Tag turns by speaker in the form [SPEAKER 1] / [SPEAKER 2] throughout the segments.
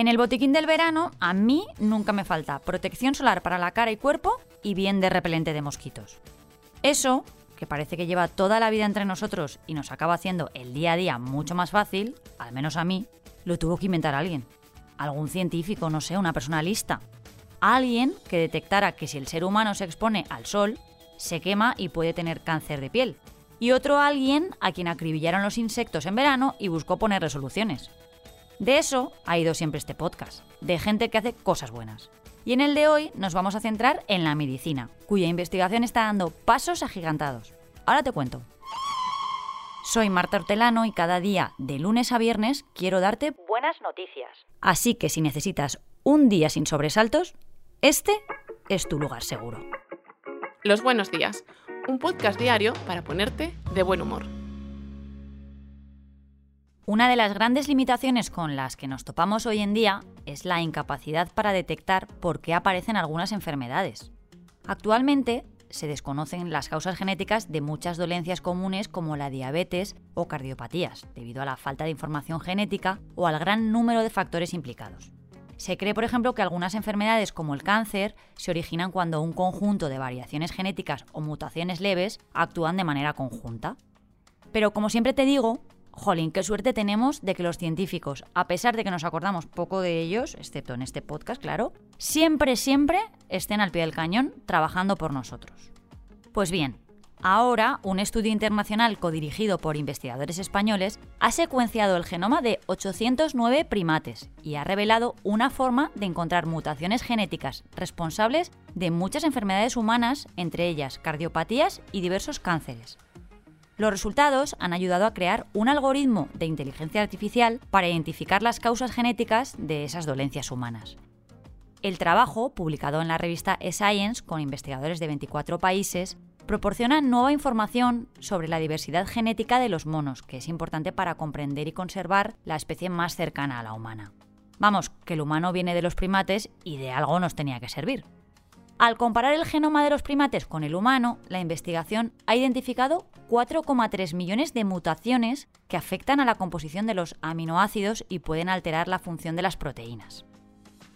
[SPEAKER 1] En el botiquín del verano, a mí nunca me falta protección solar para la cara y cuerpo y bien de repelente de mosquitos. Eso, que parece que lleva toda la vida entre nosotros y nos acaba haciendo el día a día mucho más fácil, al menos a mí, lo tuvo que inventar alguien. Algún científico, no sé, una persona lista. Alguien que detectara que si el ser humano se expone al sol, se quema y puede tener cáncer de piel. Y otro alguien a quien acribillaron los insectos en verano y buscó poner resoluciones. De eso ha ido siempre este podcast, de gente que hace cosas buenas. Y en el de hoy nos vamos a centrar en la medicina, cuya investigación está dando pasos agigantados. Ahora te cuento. Soy Marta Hortelano y cada día, de lunes a viernes, quiero darte buenas noticias. Así que si necesitas un día sin sobresaltos, este es tu lugar seguro.
[SPEAKER 2] Los buenos días, un podcast diario para ponerte de buen humor.
[SPEAKER 1] Una de las grandes limitaciones con las que nos topamos hoy en día es la incapacidad para detectar por qué aparecen algunas enfermedades. Actualmente se desconocen las causas genéticas de muchas dolencias comunes como la diabetes o cardiopatías, debido a la falta de información genética o al gran número de factores implicados. Se cree, por ejemplo, que algunas enfermedades como el cáncer se originan cuando un conjunto de variaciones genéticas o mutaciones leves actúan de manera conjunta. Pero como siempre te digo, Jolín, qué suerte tenemos de que los científicos, a pesar de que nos acordamos poco de ellos, excepto en este podcast, claro, siempre, siempre estén al pie del cañón trabajando por nosotros. Pues bien, ahora un estudio internacional codirigido por investigadores españoles ha secuenciado el genoma de 809 primates y ha revelado una forma de encontrar mutaciones genéticas responsables de muchas enfermedades humanas, entre ellas cardiopatías y diversos cánceres. Los resultados han ayudado a crear un algoritmo de inteligencia artificial para identificar las causas genéticas de esas dolencias humanas. El trabajo, publicado en la revista eScience con investigadores de 24 países, proporciona nueva información sobre la diversidad genética de los monos, que es importante para comprender y conservar la especie más cercana a la humana. Vamos, que el humano viene de los primates y de algo nos tenía que servir. Al comparar el genoma de los primates con el humano, la investigación ha identificado 4,3 millones de mutaciones que afectan a la composición de los aminoácidos y pueden alterar la función de las proteínas.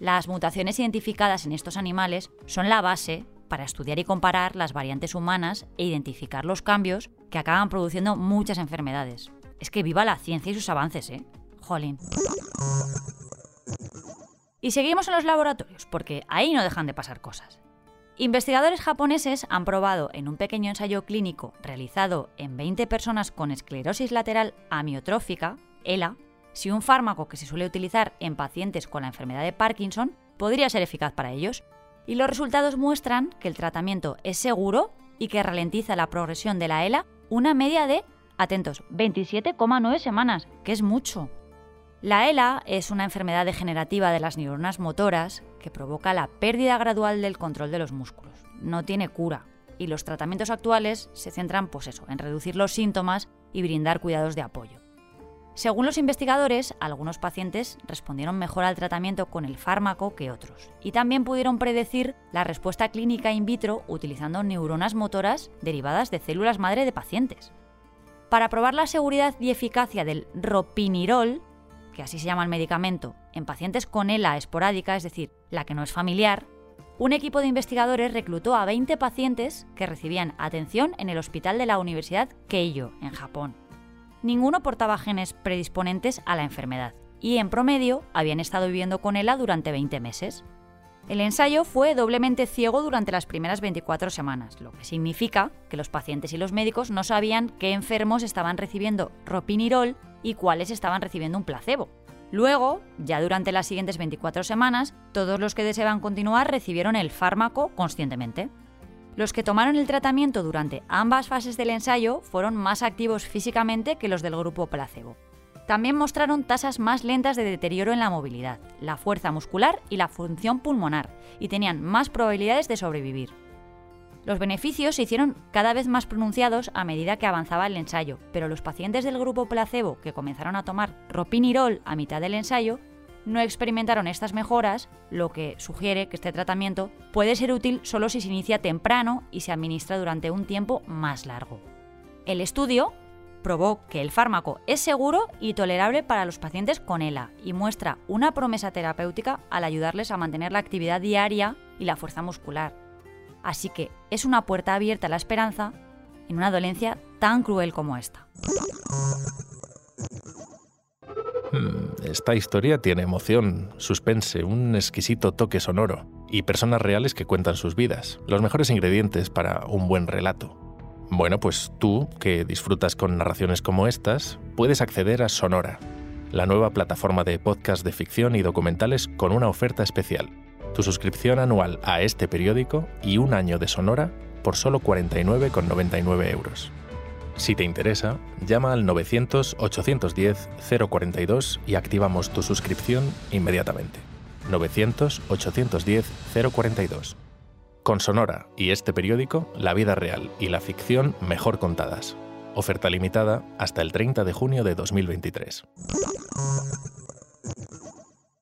[SPEAKER 1] Las mutaciones identificadas en estos animales son la base para estudiar y comparar las variantes humanas e identificar los cambios que acaban produciendo muchas enfermedades. Es que viva la ciencia y sus avances, ¿eh? Jolín. Y seguimos en los laboratorios, porque ahí no dejan de pasar cosas. Investigadores japoneses han probado en un pequeño ensayo clínico realizado en 20 personas con esclerosis lateral amiotrófica, ELA, si un fármaco que se suele utilizar en pacientes con la enfermedad de Parkinson podría ser eficaz para ellos. Y los resultados muestran que el tratamiento es seguro y que ralentiza la progresión de la ELA una media de, atentos, 27,9 semanas, que es mucho. La ELA es una enfermedad degenerativa de las neuronas motoras que provoca la pérdida gradual del control de los músculos. No tiene cura y los tratamientos actuales se centran pues eso, en reducir los síntomas y brindar cuidados de apoyo. Según los investigadores, algunos pacientes respondieron mejor al tratamiento con el fármaco que otros, y también pudieron predecir la respuesta clínica in vitro utilizando neuronas motoras derivadas de células madre de pacientes. Para probar la seguridad y eficacia del ropinirol, que así se llama el medicamento, en pacientes con ELA esporádica, es decir, la que no es familiar, un equipo de investigadores reclutó a 20 pacientes que recibían atención en el hospital de la Universidad Keiyo, en Japón. Ninguno portaba genes predisponentes a la enfermedad y en promedio habían estado viviendo con ELA durante 20 meses. El ensayo fue doblemente ciego durante las primeras 24 semanas, lo que significa que los pacientes y los médicos no sabían qué enfermos estaban recibiendo ropinirol y cuáles estaban recibiendo un placebo. Luego, ya durante las siguientes 24 semanas, todos los que deseaban continuar recibieron el fármaco conscientemente. Los que tomaron el tratamiento durante ambas fases del ensayo fueron más activos físicamente que los del grupo placebo. También mostraron tasas más lentas de deterioro en la movilidad, la fuerza muscular y la función pulmonar, y tenían más probabilidades de sobrevivir. Los beneficios se hicieron cada vez más pronunciados a medida que avanzaba el ensayo, pero los pacientes del grupo placebo que comenzaron a tomar ropinirol a mitad del ensayo no experimentaron estas mejoras, lo que sugiere que este tratamiento puede ser útil solo si se inicia temprano y se administra durante un tiempo más largo. El estudio, probó que el fármaco es seguro y tolerable para los pacientes con ELA y muestra una promesa terapéutica al ayudarles a mantener la actividad diaria y la fuerza muscular. Así que es una puerta abierta a la esperanza en una dolencia tan cruel como esta.
[SPEAKER 3] Esta historia tiene emoción, suspense, un exquisito toque sonoro y personas reales que cuentan sus vidas, los mejores ingredientes para un buen relato. Bueno, pues tú, que disfrutas con narraciones como estas, puedes acceder a Sonora, la nueva plataforma de podcast de ficción y documentales con una oferta especial. Tu suscripción anual a este periódico y un año de Sonora por solo 49,99 euros. Si te interesa, llama al 900-810-042 y activamos tu suscripción inmediatamente. 900-810-042. Con Sonora y este periódico, la vida real y la ficción mejor contadas. Oferta limitada hasta el 30 de junio de 2023.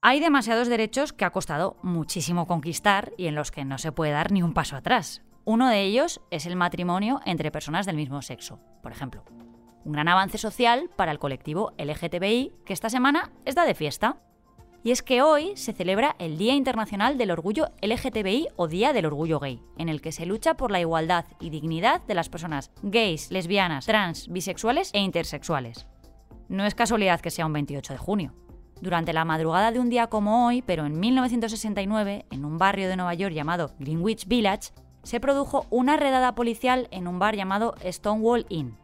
[SPEAKER 1] Hay demasiados derechos que ha costado muchísimo conquistar y en los que no se puede dar ni un paso atrás. Uno de ellos es el matrimonio entre personas del mismo sexo, por ejemplo. Un gran avance social para el colectivo LGTBI que esta semana está de fiesta. Y es que hoy se celebra el Día Internacional del Orgullo LGTBI o Día del Orgullo Gay, en el que se lucha por la igualdad y dignidad de las personas gays, lesbianas, trans, bisexuales e intersexuales. No es casualidad que sea un 28 de junio. Durante la madrugada de un día como hoy, pero en 1969, en un barrio de Nueva York llamado Greenwich Village, se produjo una redada policial en un bar llamado Stonewall Inn.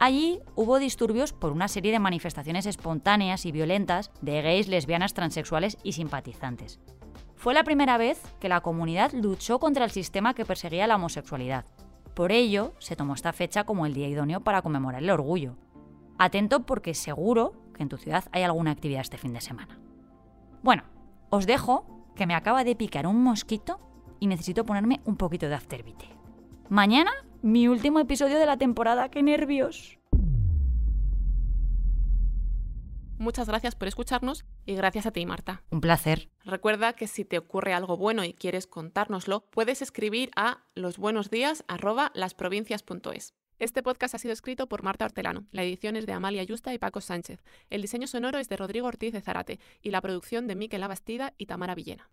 [SPEAKER 1] Allí hubo disturbios por una serie de manifestaciones espontáneas y violentas de gays, lesbianas, transexuales y simpatizantes. Fue la primera vez que la comunidad luchó contra el sistema que perseguía la homosexualidad. Por ello, se tomó esta fecha como el día idóneo para conmemorar el orgullo. Atento porque seguro que en tu ciudad hay alguna actividad este fin de semana. Bueno, os dejo que me acaba de picar un mosquito y necesito ponerme un poquito de afterbite. Mañana mi último episodio de la temporada, qué nervios.
[SPEAKER 2] Muchas gracias por escucharnos y gracias a ti, Marta.
[SPEAKER 1] Un placer.
[SPEAKER 2] Recuerda que si te ocurre algo bueno y quieres contárnoslo, puedes escribir a losbuenosdías@lasprovincias.es. Este podcast ha sido escrito por Marta Hortelano, la edición es de Amalia Yusta y Paco Sánchez, el diseño sonoro es de Rodrigo Ortiz de Zarate y la producción de Miquel Abastida y Tamara Villena.